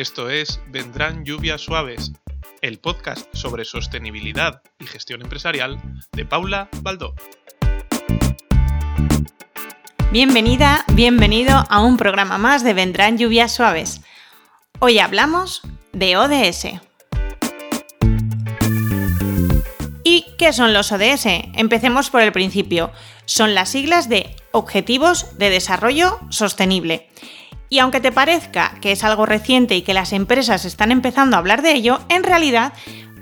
Esto es Vendrán lluvias suaves, el podcast sobre sostenibilidad y gestión empresarial de Paula Baldó. Bienvenida, bienvenido a un programa más de Vendrán lluvias suaves. Hoy hablamos de ODS. ¿Y qué son los ODS? Empecemos por el principio. Son las siglas de Objetivos de Desarrollo Sostenible. Y aunque te parezca que es algo reciente y que las empresas están empezando a hablar de ello, en realidad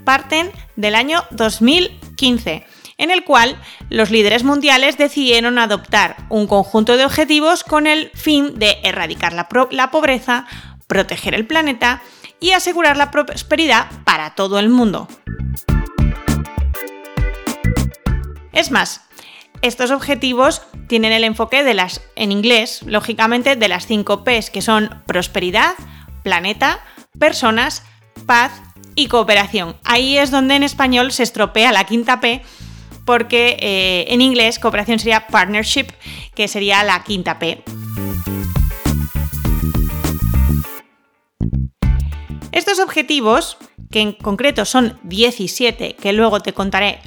parten del año 2015 en el cual los líderes mundiales decidieron adoptar un conjunto de objetivos con el fin de erradicar la, pobreza, proteger el planeta y asegurar la prosperidad para todo el mundo. Es más, estos objetivos tienen el enfoque de las, en inglés, lógicamente, de las cinco P's, que son prosperidad, planeta, personas, paz y cooperación. Ahí es donde en español se estropea la quinta P, porque eh, en inglés cooperación sería partnership, que sería la quinta P. Estos objetivos, que en concreto son 17, que luego te contaré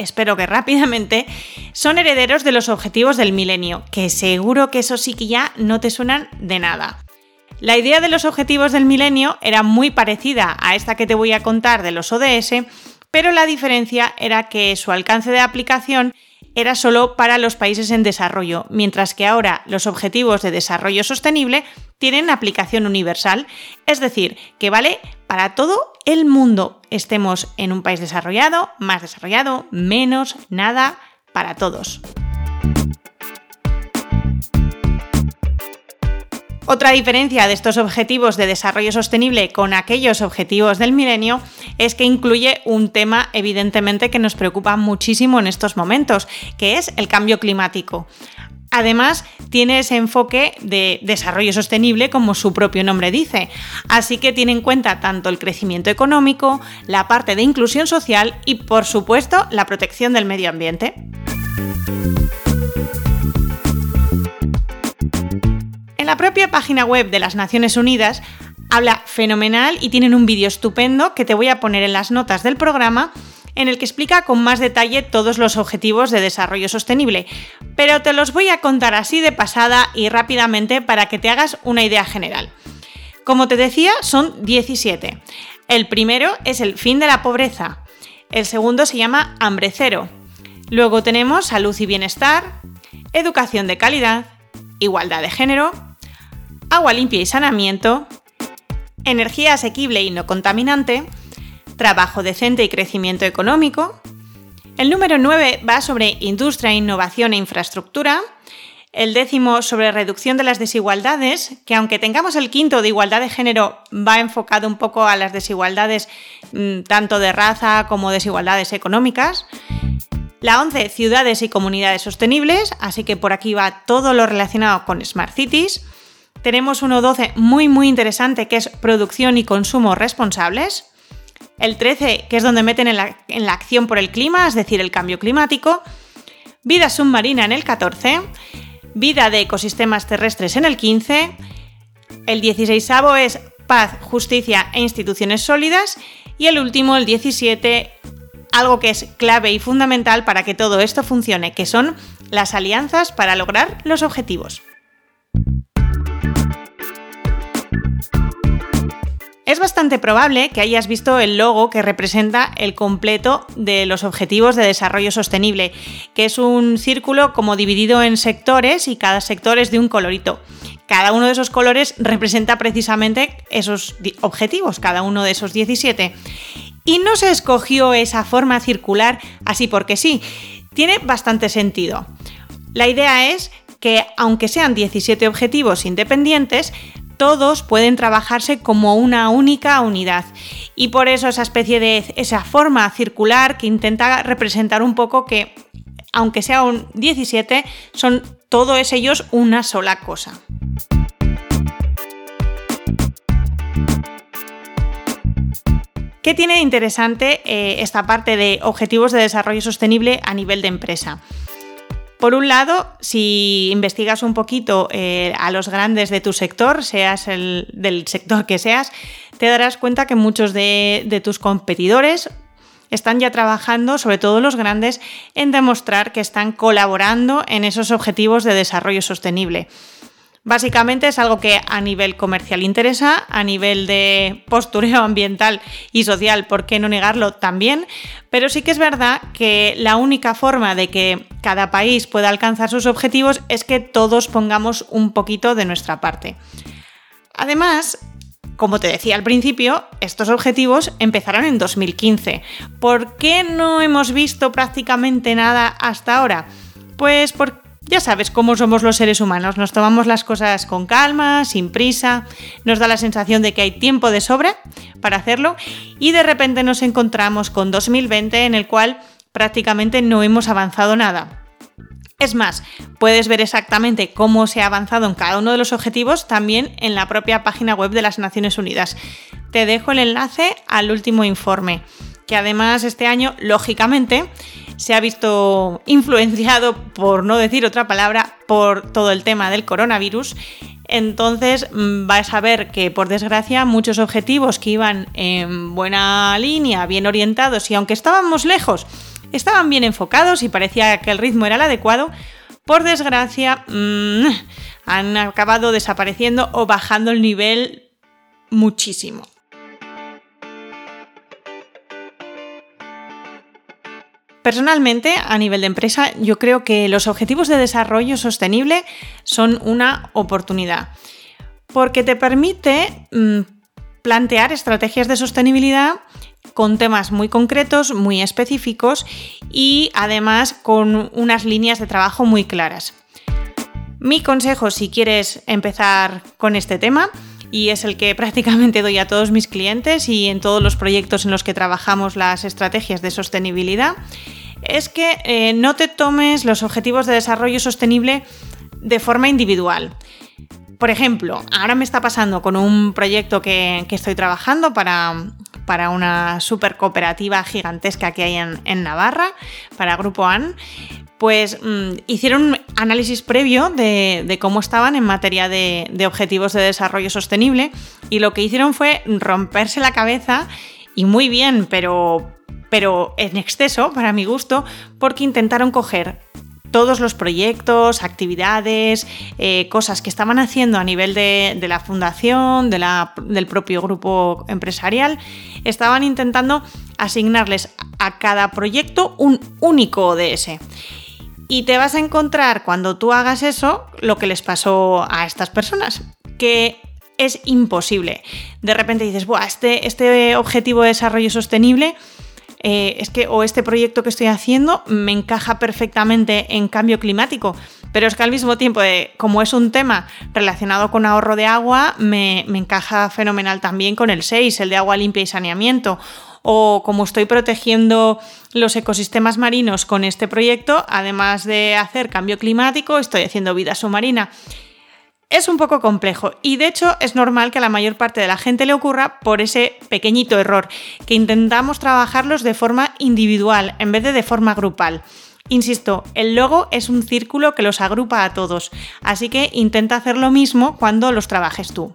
espero que rápidamente, son herederos de los objetivos del milenio, que seguro que eso sí que ya no te suenan de nada. La idea de los objetivos del milenio era muy parecida a esta que te voy a contar de los ODS, pero la diferencia era que su alcance de aplicación era solo para los países en desarrollo, mientras que ahora los objetivos de desarrollo sostenible tienen aplicación universal, es decir, que vale para todo el mundo, estemos en un país desarrollado, más desarrollado, menos, nada, para todos. Otra diferencia de estos objetivos de desarrollo sostenible con aquellos objetivos del milenio es que incluye un tema evidentemente que nos preocupa muchísimo en estos momentos, que es el cambio climático. Además, tiene ese enfoque de desarrollo sostenible como su propio nombre dice, así que tiene en cuenta tanto el crecimiento económico, la parte de inclusión social y, por supuesto, la protección del medio ambiente. La propia página web de las Naciones Unidas habla fenomenal y tienen un vídeo estupendo que te voy a poner en las notas del programa en el que explica con más detalle todos los objetivos de desarrollo sostenible, pero te los voy a contar así de pasada y rápidamente para que te hagas una idea general. Como te decía, son 17. El primero es el fin de la pobreza, el segundo se llama hambre cero, luego tenemos salud y bienestar, educación de calidad, igualdad de género, agua limpia y saneamiento, energía asequible y no contaminante, trabajo decente y crecimiento económico. El número 9 va sobre industria, innovación e infraestructura. El décimo sobre reducción de las desigualdades, que aunque tengamos el quinto de igualdad de género, va enfocado un poco a las desigualdades mm, tanto de raza como desigualdades económicas. La 11, ciudades y comunidades sostenibles, así que por aquí va todo lo relacionado con Smart Cities. Tenemos 1.12 muy muy interesante que es producción y consumo responsables. El 13 que es donde meten en la, en la acción por el clima, es decir, el cambio climático. Vida submarina en el 14. Vida de ecosistemas terrestres en el 15. El 16 es paz, justicia e instituciones sólidas. Y el último, el 17, algo que es clave y fundamental para que todo esto funcione, que son las alianzas para lograr los objetivos. Es bastante probable que hayas visto el logo que representa el completo de los Objetivos de Desarrollo Sostenible, que es un círculo como dividido en sectores y cada sector es de un colorito. Cada uno de esos colores representa precisamente esos objetivos, cada uno de esos 17. Y no se escogió esa forma circular así porque sí, tiene bastante sentido. La idea es que aunque sean 17 objetivos independientes, todos pueden trabajarse como una única unidad. Y por eso esa especie de esa forma circular que intenta representar un poco que, aunque sea un 17, son todos ellos una sola cosa. ¿Qué tiene de interesante eh, esta parte de objetivos de desarrollo sostenible a nivel de empresa? Por un lado, si investigas un poquito eh, a los grandes de tu sector, seas el del sector que seas, te darás cuenta que muchos de, de tus competidores están ya trabajando, sobre todo los grandes, en demostrar que están colaborando en esos objetivos de desarrollo sostenible. Básicamente es algo que a nivel comercial interesa, a nivel de postureo ambiental y social, ¿por qué no negarlo también? Pero sí que es verdad que la única forma de que cada país pueda alcanzar sus objetivos es que todos pongamos un poquito de nuestra parte. Además, como te decía al principio, estos objetivos empezaron en 2015. ¿Por qué no hemos visto prácticamente nada hasta ahora? Pues porque ya sabes cómo somos los seres humanos, nos tomamos las cosas con calma, sin prisa, nos da la sensación de que hay tiempo de sobra para hacerlo y de repente nos encontramos con 2020 en el cual prácticamente no hemos avanzado nada. Es más, puedes ver exactamente cómo se ha avanzado en cada uno de los objetivos también en la propia página web de las Naciones Unidas. Te dejo el enlace al último informe, que además este año, lógicamente, se ha visto influenciado, por no decir otra palabra, por todo el tema del coronavirus. Entonces mm, vais a ver que, por desgracia, muchos objetivos que iban en buena línea, bien orientados y aunque estábamos lejos, estaban bien enfocados y parecía que el ritmo era el adecuado, por desgracia mm, han acabado desapareciendo o bajando el nivel muchísimo. Personalmente, a nivel de empresa, yo creo que los objetivos de desarrollo sostenible son una oportunidad, porque te permite mm, plantear estrategias de sostenibilidad con temas muy concretos, muy específicos y además con unas líneas de trabajo muy claras. Mi consejo si quieres empezar con este tema, y es el que prácticamente doy a todos mis clientes y en todos los proyectos en los que trabajamos las estrategias de sostenibilidad, es que eh, no te tomes los objetivos de desarrollo sostenible de forma individual. Por ejemplo, ahora me está pasando con un proyecto que, estoy trabajando para, para, una super cooperativa gigantesca que hay en, Navarra, para Grupo AN, pues mm, hicieron un análisis previo de, cómo estaban en materia de, de, objetivos de desarrollo sostenible y lo que hicieron fue romperse la cabeza y muy bien, pero, pero en exceso, para mi gusto, porque intentaron coger todos los proyectos, actividades, eh, cosas que estaban haciendo a nivel de, la fundación, del propio grupo empresarial, estaban intentando asignarles a cada proyecto un único ODS. Y te vas a encontrar cuando tú hagas eso lo que les pasó a estas personas, que es imposible. De repente dices, Buah, este, este objetivo de desarrollo sostenible eh, es que o este proyecto que estoy haciendo me encaja perfectamente en cambio climático, pero es que al mismo tiempo, eh, como es un tema relacionado con ahorro de agua, me, me encaja fenomenal también con el 6, el de agua limpia y saneamiento. O como estoy protegiendo los ecosistemas marinos con este proyecto, además de hacer cambio climático, estoy haciendo vida submarina es un poco complejo y de hecho es normal que a la mayor parte de la gente le ocurra por ese pequeñito error, que intentamos trabajarlos de forma individual en vez de de forma grupal. Insisto, el logo es un círculo que los agrupa a todos, así que intenta hacer lo mismo cuando los trabajes tú.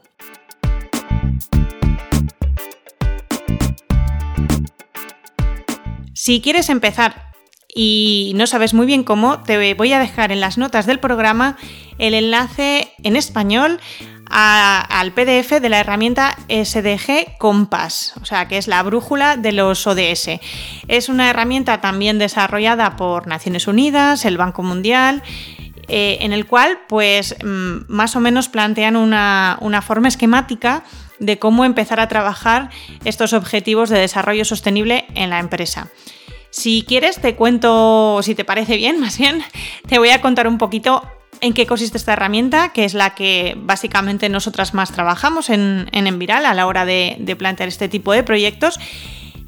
Si quieres empezar y no sabes muy bien cómo, te voy a dejar en las notas del programa el enlace en español al PDF de la herramienta SDG Compass, o sea, que es la brújula de los ODS. Es una herramienta también desarrollada por Naciones Unidas, el Banco Mundial, eh, en el cual, pues, mm, más o menos plantean una, una forma esquemática de cómo empezar a trabajar estos objetivos de desarrollo sostenible en la empresa. Si quieres, te cuento, si te parece bien, más bien, te voy a contar un poquito en qué consiste esta herramienta, que es la que básicamente nosotras más trabajamos en, Enviral a la hora de, plantear este tipo de proyectos,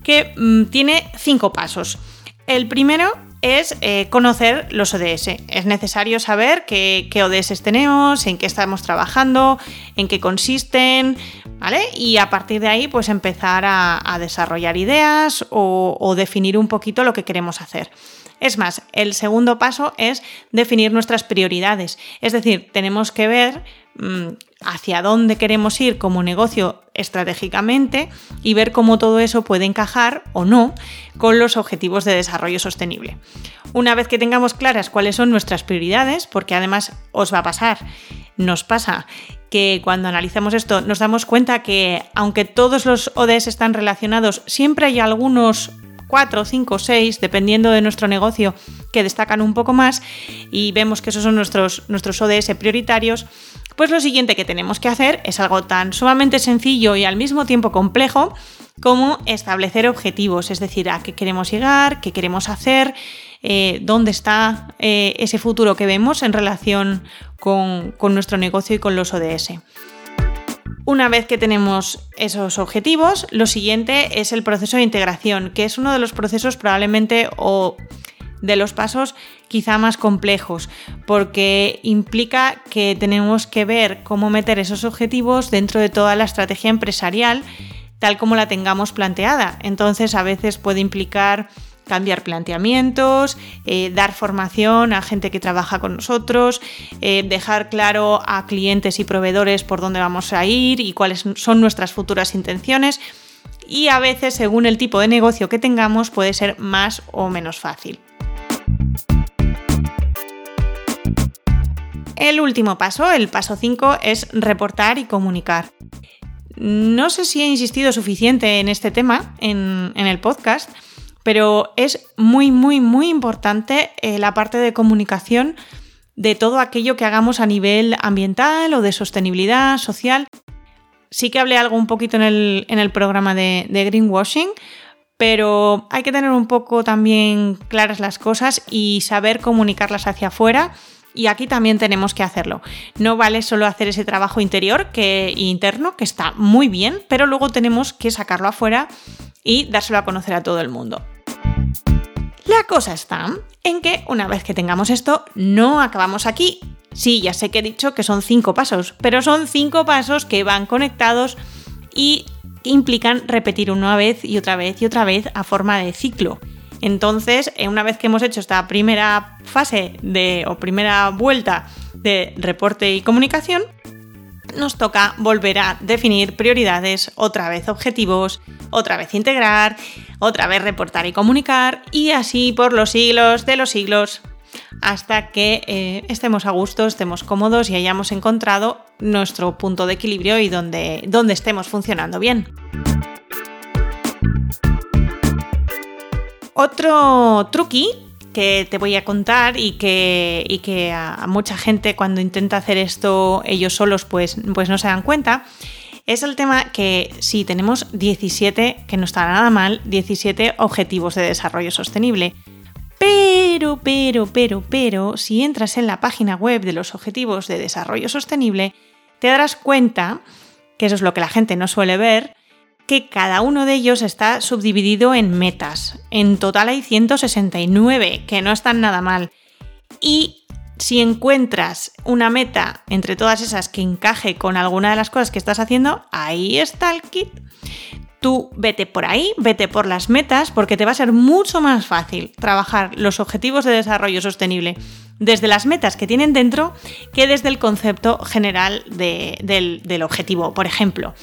que mm, tiene cinco pasos. El primero es eh, conocer los ODS. Es necesario saber qué, ODS tenemos, en qué estamos trabajando, en qué consisten, ¿vale? Y a partir de ahí, pues empezar a, desarrollar ideas o, definir un poquito lo que queremos hacer. Es más, el segundo paso es definir nuestras prioridades. Es decir, tenemos que ver mm, hacia dónde queremos ir como negocio estratégicamente y ver cómo todo eso puede encajar o no con los objetivos de desarrollo sostenible. Una vez que tengamos claras cuáles son nuestras prioridades, porque además os va a pasar, nos pasa que cuando analizamos esto nos damos cuenta que aunque todos los ODS están relacionados, siempre hay algunos 4, 5, 6, dependiendo de nuestro negocio, que destacan un poco más y vemos que esos son nuestros, nuestros ODS prioritarios, pues lo siguiente que tenemos que hacer es algo tan sumamente sencillo y al mismo tiempo complejo como establecer objetivos, es decir, a qué queremos llegar, qué queremos hacer, eh, dónde está eh, ese futuro que vemos en relación con, con nuestro negocio y con los ODS. Una vez que tenemos esos objetivos, lo siguiente es el proceso de integración, que es uno de los procesos probablemente o de los pasos quizá más complejos, porque implica que tenemos que ver cómo meter esos objetivos dentro de toda la estrategia empresarial tal como la tengamos planteada. Entonces a veces puede implicar cambiar planteamientos, eh, dar formación a gente que trabaja con nosotros, eh, dejar claro a clientes y proveedores por dónde vamos a ir y cuáles son nuestras futuras intenciones. Y a veces, según el tipo de negocio que tengamos, puede ser más o menos fácil. El último paso, el paso 5, es reportar y comunicar. No sé si he insistido suficiente en este tema en el podcast, pero es muy, muy, muy importante eh, la parte de comunicación de todo aquello que hagamos a nivel ambiental o de sostenibilidad social. Sí que hablé algo un poquito en el, programa de, greenwashing, pero hay que tener un poco también claras las cosas y saber comunicarlas hacia afuera y aquí también tenemos que hacerlo. No vale solo hacer ese trabajo interior que interno que está muy bien, pero luego tenemos que sacarlo afuera y dárselo a conocer a todo el mundo. La cosa está en que una vez que tengamos esto, no acabamos aquí. Sí, ya sé que he dicho que son cinco pasos, pero son cinco pasos que van conectados y implican repetir una vez y otra vez y otra vez a forma de ciclo. Entonces, eh, una vez que hemos hecho esta primera fase de, o primera vuelta de reporte y comunicación, nos toca volver a definir prioridades, otra vez objetivos, otra vez integrar, otra vez reportar y comunicar y así por los siglos de los siglos hasta que eh, estemos a gusto, estemos cómodos y hayamos encontrado nuestro punto de equilibrio y donde, donde estemos funcionando bien. Otro truqui que te voy a contar y que, y que a mucha gente cuando intenta hacer esto ellos solos pues, pues no se dan cuenta, es el tema que si tenemos 17, que no está nada mal, 17 objetivos de desarrollo sostenible. Pero, pero, pero, pero, si entras en la página web de los objetivos de desarrollo sostenible, te darás cuenta, que eso es lo que la gente no suele ver, que cada uno de ellos está subdividido en metas. En total hay 169, que no están nada mal. Y si encuentras una meta entre todas esas que encaje con alguna de las cosas que estás haciendo, ahí está el kit. Tú vete por ahí, vete por las metas, porque te va a ser mucho más fácil trabajar los objetivos de desarrollo sostenible desde las metas que tienen dentro que desde el concepto general del, objetivo. Por ejemplo,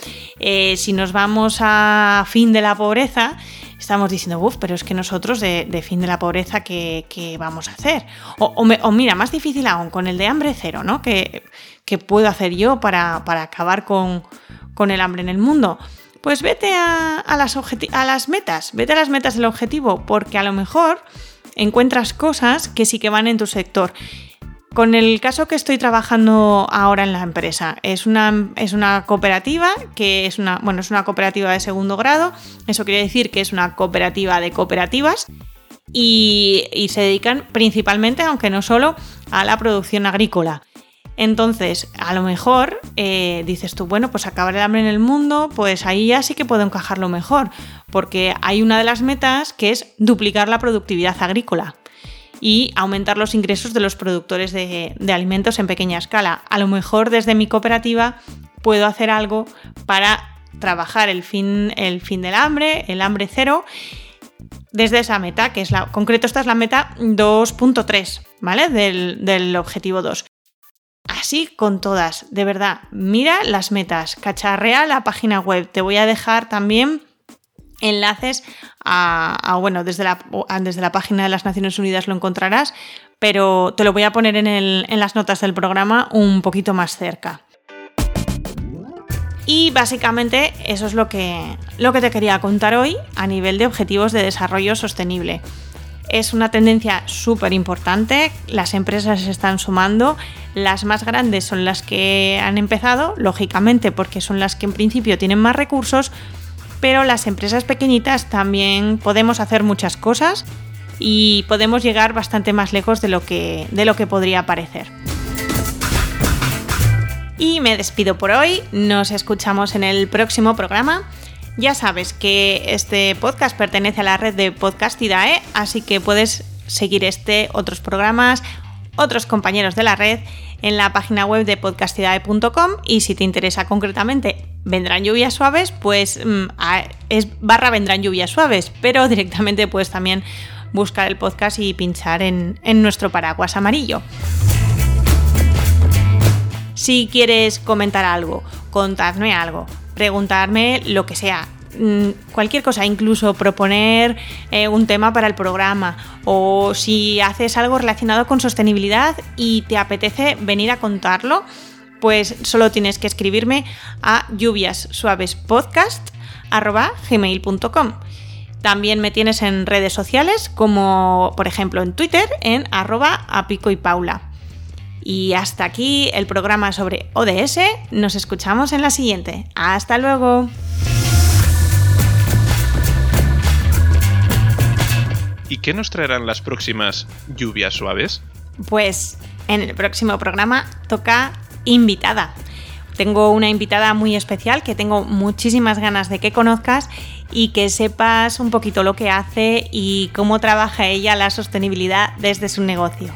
eh, si nos vamos a fin de la pobreza, estamos diciendo, uff, pero es que nosotros de, fin de la pobreza, ¿qué, vamos a hacer? O, mira, más difícil aún, con el de hambre cero, ¿no? ¿Qué, puedo hacer yo para, acabar con, el hambre en el mundo? Pues vete a, las metas, vete a las metas del objetivo, porque a lo mejor encuentras cosas que sí que van en tu sector. Con el caso que estoy trabajando ahora en la empresa, es una, cooperativa que es una, bueno, es una cooperativa de segundo grado, eso quiere decir que es una cooperativa de cooperativas y se dedican principalmente, aunque no solo, a la producción agrícola. Entonces, a lo mejor eh, dices tú, bueno, pues acabar el hambre en el mundo, pues ahí ya sí que puedo encajarlo mejor, porque hay una de las metas que es duplicar la productividad agrícola y aumentar los ingresos de los productores de, alimentos en pequeña escala. A lo mejor desde mi cooperativa puedo hacer algo para trabajar el fin, el fin del hambre, el hambre cero, desde esa meta, que es la, concreto esta es la meta 2.3, ¿vale? Del, del objetivo 2. Así con todas, de verdad, mira las metas, cacharrea la página web, te voy a dejar también enlaces a, bueno, desde la, desde la, página de las Naciones Unidas lo encontrarás, pero te lo voy a poner en, en las notas del programa un poquito más cerca. Y básicamente eso es lo que, lo que te quería contar hoy a nivel de objetivos de desarrollo sostenible. Es una tendencia súper importante, las empresas se están sumando, las más grandes son las que han empezado, lógicamente porque son las que en principio tienen más recursos, pero las empresas pequeñitas también podemos hacer muchas cosas y podemos llegar bastante más lejos de lo que, de lo que podría parecer. Y me despido por hoy, nos escuchamos en el próximo programa. Ya sabes que este podcast pertenece a la red de Podcastidae, así que puedes seguir este, otros programas, otros compañeros de la red en la página web de podcastidae.com y si te interesa concretamente vendrán lluvias suaves, pues mm, es barra vendrán lluvias suaves, pero directamente puedes también buscar el podcast y pinchar en nuestro paraguas amarillo. Si quieres comentar algo, contadme algo, preguntarme lo que sea, mm, cualquier cosa, incluso proponer eh, un tema para el programa o si haces algo relacionado con sostenibilidad y te apetece venir a contarlo, pues solo tienes que escribirme a lluviassuavespodcast.gmail.com También me tienes en redes sociales como por ejemplo en Twitter en arroba apico y paula. Y hasta aquí el programa sobre ODS. Nos escuchamos en la siguiente. Hasta luego. ¿Y qué nos traerán las próximas lluvias suaves? Pues en el próximo programa toca invitada. Tengo una invitada muy especial que tengo muchísimas ganas de que conozcas y que sepas un poquito lo que hace y cómo trabaja ella la sostenibilidad desde su negocio.